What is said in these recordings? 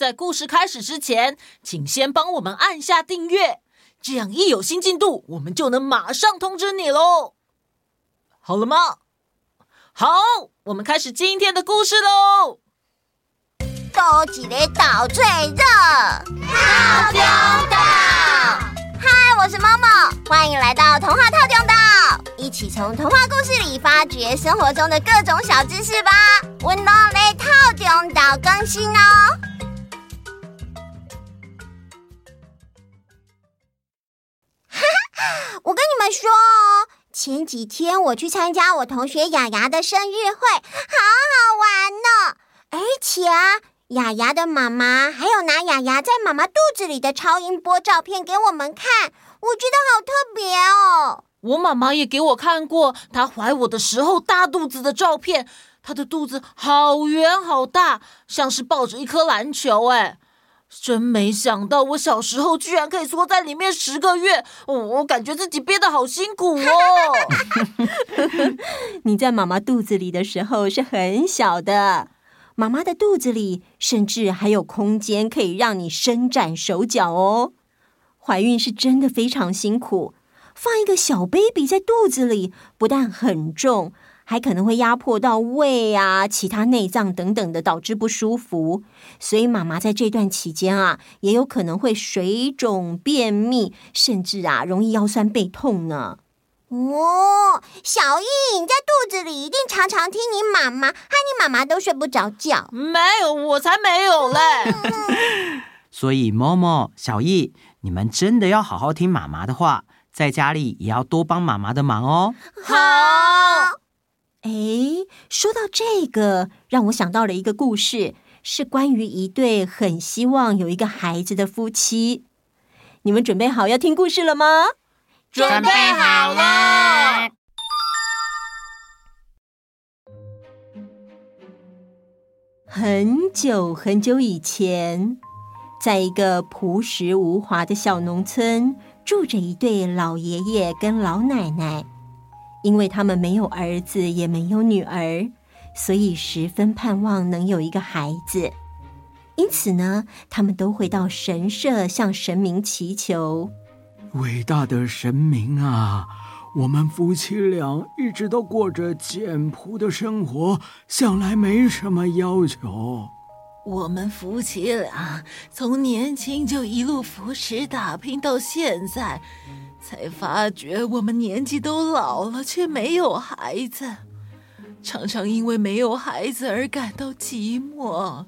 在故事开始之前，请先帮我们按下订阅，这样一有新进度，我们就能马上通知你喽。好了吗？好，我们开始今天的故事喽。多几个岛最热，套中岛。嗨，我是 Momo，欢迎来到童话套中岛，一起从童话故事里发掘生活中的各种小知识吧。温柔的套中岛更新哦。我跟你们说哦，前几天我去参加我同学雅雅的生日会，好好玩呢。而且啊，雅雅的妈妈还有拿雅雅在妈妈肚子里的超音波照片给我们看，我觉得好特别哦。我妈妈也给我看过她怀我的时候大肚子的照片，她的肚子好圆好大，像是抱着一颗篮球哎。真没想到，我小时候居然可以缩在里面十个月，我感觉自己憋得好辛苦哦。你在妈妈肚子里的时候是很小的，妈妈的肚子里甚至还有空间可以让你伸展手脚哦。怀孕是真的非常辛苦，放一个小 baby 在肚子里，不但很重。还可能会压迫到胃啊、其他内脏等等的，导致不舒服。所以妈妈在这段期间啊，也有可能会水肿、便秘，甚至啊，容易腰酸背痛呢。哦，小易，你在肚子里一定常常听你妈妈，害你妈妈都睡不着觉。没有，我才没有嘞。所以，Momo、小易，你们真的要好好听妈妈的话，在家里也要多帮妈妈的忙哦。好。哎，说到这个，让我想到了一个故事，是关于一对很希望有一个孩子的夫妻。你们准备好要听故事了吗？准备好了。很久很久以前，在一个朴实无华的小农村，住着一对老爷爷跟老奶奶。因为他们没有儿子，也没有女儿，所以十分盼望能有一个孩子。因此呢，他们都会到神社向神明祈求。伟大的神明啊，我们夫妻俩一直都过着简朴的生活，向来没什么要求。我们夫妻俩从年轻就一路扶持打拼到现在。才发觉我们年纪都老了，却没有孩子，常常因为没有孩子而感到寂寞。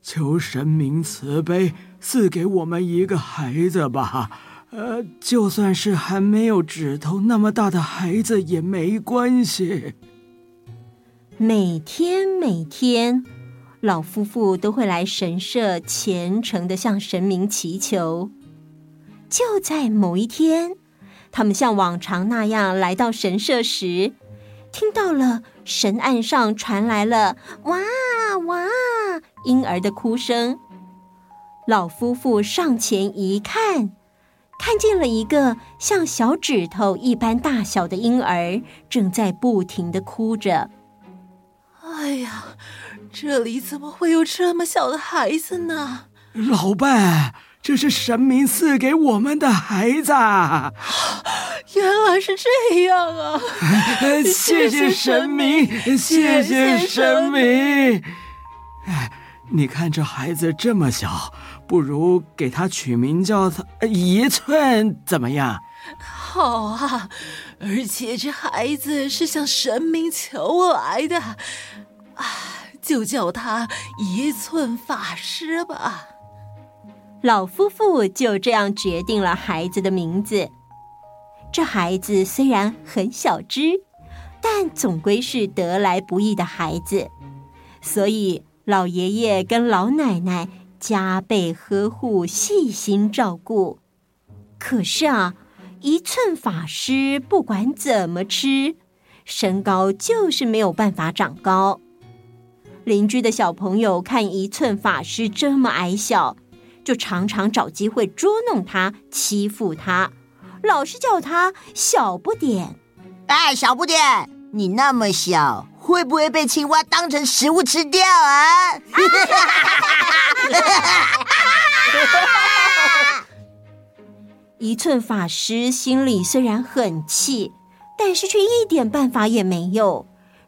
求神明慈悲，赐给我们一个孩子吧。呃，就算是还没有指头那么大的孩子也没关系。每天每天，老夫妇都会来神社虔诚地向神明祈求。就在某一天。他们像往常那样来到神社时，听到了神案上传来了“哇哇”婴儿的哭声。老夫妇上前一看，看见了一个像小指头一般大小的婴儿，正在不停地哭着。哎呀，这里怎么会有这么小的孩子呢？老伴。这是神明赐给我们的孩子，原来是这样啊！谢谢神明，谢谢神明。哎，你看这孩子这么小，不如给他取名叫他一寸，怎么样？好啊，而且这孩子是向神明求来的，啊，就叫他一寸法师吧。老夫妇就这样决定了孩子的名字。这孩子虽然很小只，但总归是得来不易的孩子，所以老爷爷跟老奶奶加倍呵护、细心照顾。可是啊，一寸法师不管怎么吃，身高就是没有办法长高。邻居的小朋友看一寸法师这么矮小就常常找机会捉弄他欺负他。老是叫他小不点。哎小不点你那么小会不会被青蛙当成食物吃掉啊？一寸法师心里虽然很气但是却一点办法也没有。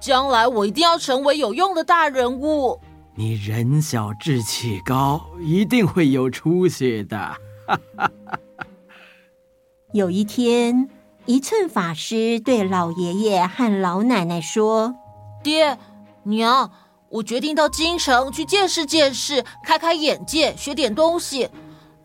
将来我一定要成为有用的大人物。你人小志气高，一定会有出息的。有一天，一寸法师对老爷爷和老奶奶说：“爹娘，我决定到京城去见识见识，开开眼界，学点东西。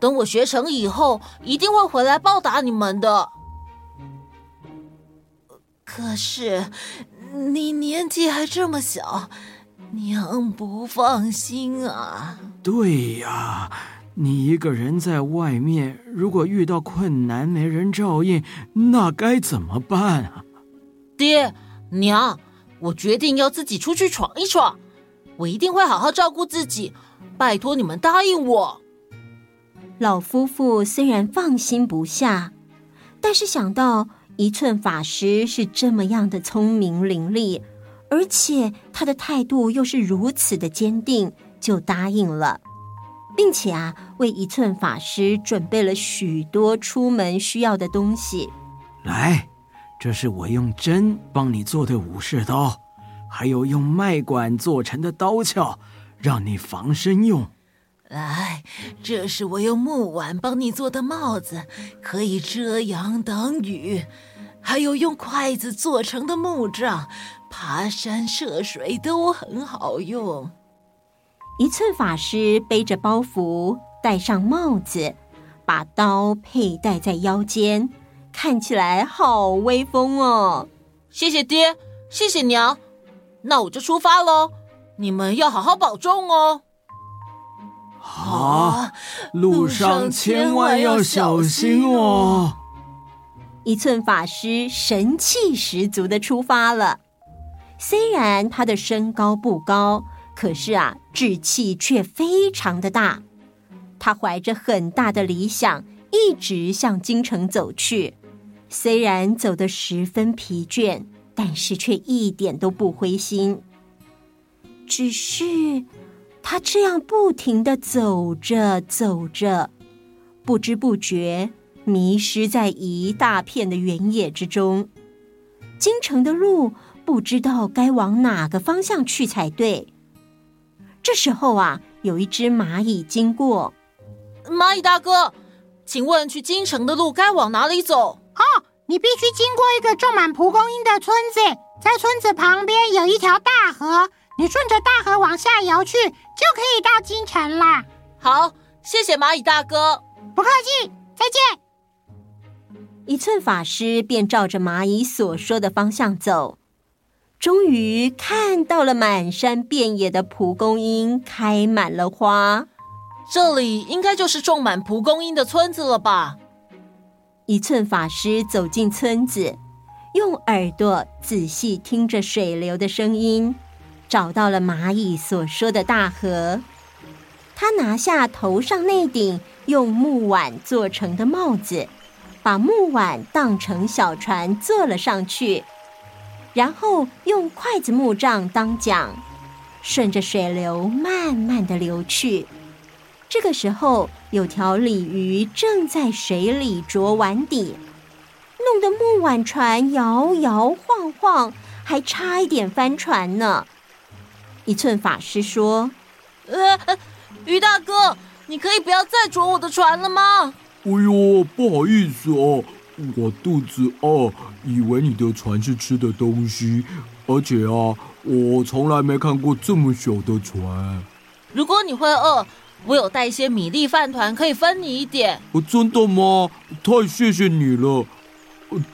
等我学成以后，一定会回来报答你们的。可是，你年纪还这么小。”娘不放心啊！对呀，你一个人在外面，如果遇到困难没人照应，那该怎么办啊？爹娘，我决定要自己出去闯一闯，我一定会好好照顾自己，拜托你们答应我。老夫妇虽然放心不下，但是想到一寸法师是这么样的聪明伶俐。而且他的态度又是如此的坚定，就答应了，并且啊，为一寸法师准备了许多出门需要的东西。来，这是我用针帮你做的武士刀，还有用麦管做成的刀鞘，让你防身用。来，这是我用木碗帮你做的帽子，可以遮阳挡雨，还有用筷子做成的木杖。爬山涉水都很好用。一寸法师背着包袱，戴上帽子，把刀佩戴在腰间，看起来好威风哦！谢谢爹，谢谢娘，那我就出发喽。你们要好好保重哦。好，啊，路上千万要小心哦。一寸法师神气十足的出发了。虽然他的身高不高，可是啊，志气却非常的大。他怀着很大的理想，一直向京城走去。虽然走得十分疲倦，但是却一点都不灰心。只是他这样不停的走着走着，不知不觉迷失在一大片的原野之中。京城的路。不知道该往哪个方向去才对。这时候啊，有一只蚂蚁经过。蚂蚁大哥，请问去京城的路该往哪里走？哦，你必须经过一个种满蒲公英的村子，在村子旁边有一条大河，你顺着大河往下游去，就可以到京城啦。好，谢谢蚂蚁大哥。不客气，再见。一寸法师便照着蚂蚁所说的方向走。终于看到了满山遍野的蒲公英开满了花，这里应该就是种满蒲公英的村子了吧？一寸法师走进村子，用耳朵仔细听着水流的声音，找到了蚂蚁所说的大河。他拿下头上那顶用木碗做成的帽子，把木碗当成小船坐了上去。然后用筷子木杖当桨，顺着水流慢慢的流去。这个时候，有条鲤鱼正在水里啄碗底，弄得木碗船摇摇晃晃，还差一点翻船呢。一寸法师说：“呃，于大哥，你可以不要再啄我的船了吗？”哎呦，不好意思哦。我肚子饿，以为你的船是吃的东西，而且啊，我从来没看过这么小的船。如果你会饿，我有带一些米粒饭团，可以分你一点。哦，真的吗？太谢谢你了。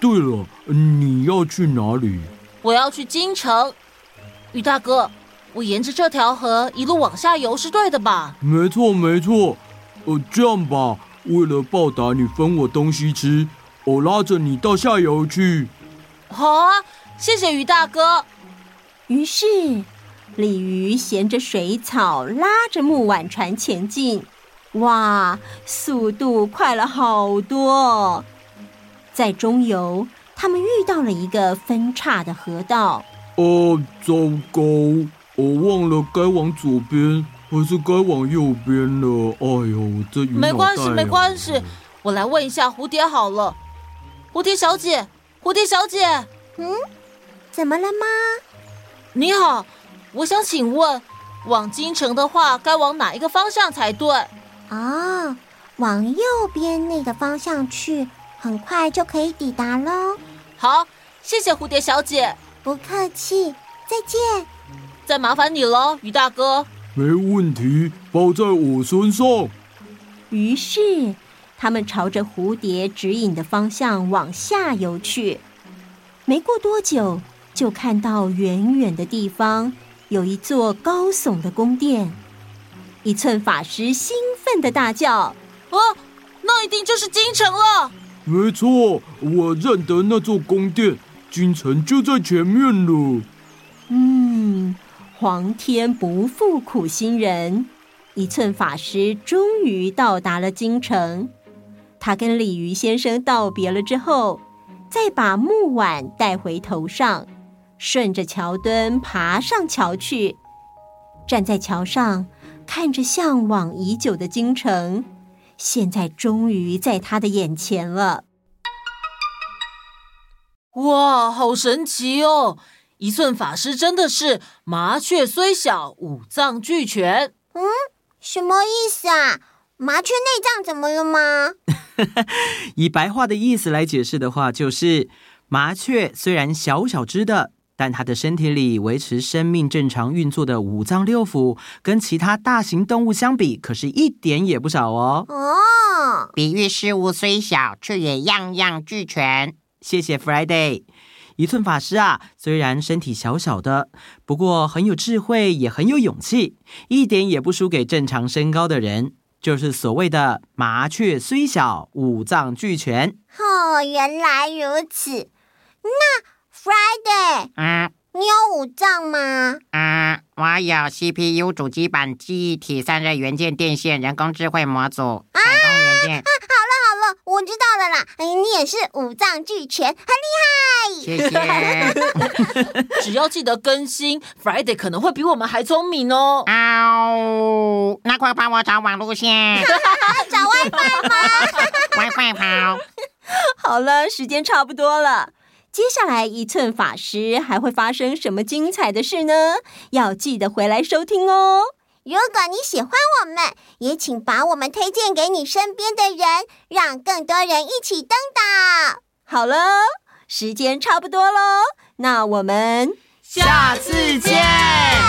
对了，你要去哪里？我要去京城。于大哥，我沿着这条河一路往下游是对的吧？没错，没错。呃，这样吧，为了报答你分我东西吃。我拉着你到下游去。好啊，谢谢鱼大哥。于是，鲤鱼衔着水草，拉着木碗船前进。哇，速度快了好多！在中游，他们遇到了一个分叉的河道。哦，糟糕！我忘了该往左边还是该往右边了。哎呦，这鱼没关系，没关系。我来问一下蝴蝶好了。蝴蝶小姐，蝴蝶小姐，嗯，怎么了吗？你好，我想请问，往京城的话，该往哪一个方向才对？哦，往右边那个方向去，很快就可以抵达喽。好，谢谢蝴蝶小姐。不客气，再见。再麻烦你了，鱼大哥。没问题，包在我身上。于是，他们朝着蝴蝶指引的方向往下游去。没过多久，就看到远远的地方有一座高耸的宫殿。一寸法师兴奋的大叫：“哦，那一定就是京城了！”没错，我认得那座宫殿，京城就在前面了。嗯，皇天不负苦心人，一寸法师终于到达了京城。他跟鲤鱼先生道别了之后，再把木碗带回头上，顺着桥墩爬上桥去，站在桥上。看着向往已久的京城，现在终于在他的眼前了。哇，好神奇哦！一寸法师真的是麻雀虽小，五脏俱全。嗯，什么意思啊？麻雀内脏怎么了吗？以白话的意思来解释的话，就是麻雀虽然小小只的。但它的身体里维持生命正常运作的五脏六腑，跟其他大型动物相比，可是一点也不少哦。哦，比喻事物虽小，却也样样俱全。谢谢 Friday。一寸法师啊，虽然身体小小的，不过很有智慧，也很有勇气，一点也不输给正常身高的人，就是所谓的麻雀虽小，五脏俱全。哦，原来如此。那。Friday，嗯，你有五脏吗？嗯，我有 CPU、主机板、记忆体、散热元件、电线、人工智慧模组。啊，我知道了啦。你也是五脏俱全，很厉害。谢谢。只要记得更新，Friday 可能会比我们还聪明哦。哦，那快帮我找网路线。找 WiFi 吗？WiFi 跑。好了，时间差不多了。接下来，一寸法师还会发生什么精彩的事呢？要记得回来收听哦。如果你喜欢我们，也请把我们推荐给你身边的人，让更多人一起登岛。好了，时间差不多喽，那我们下次见。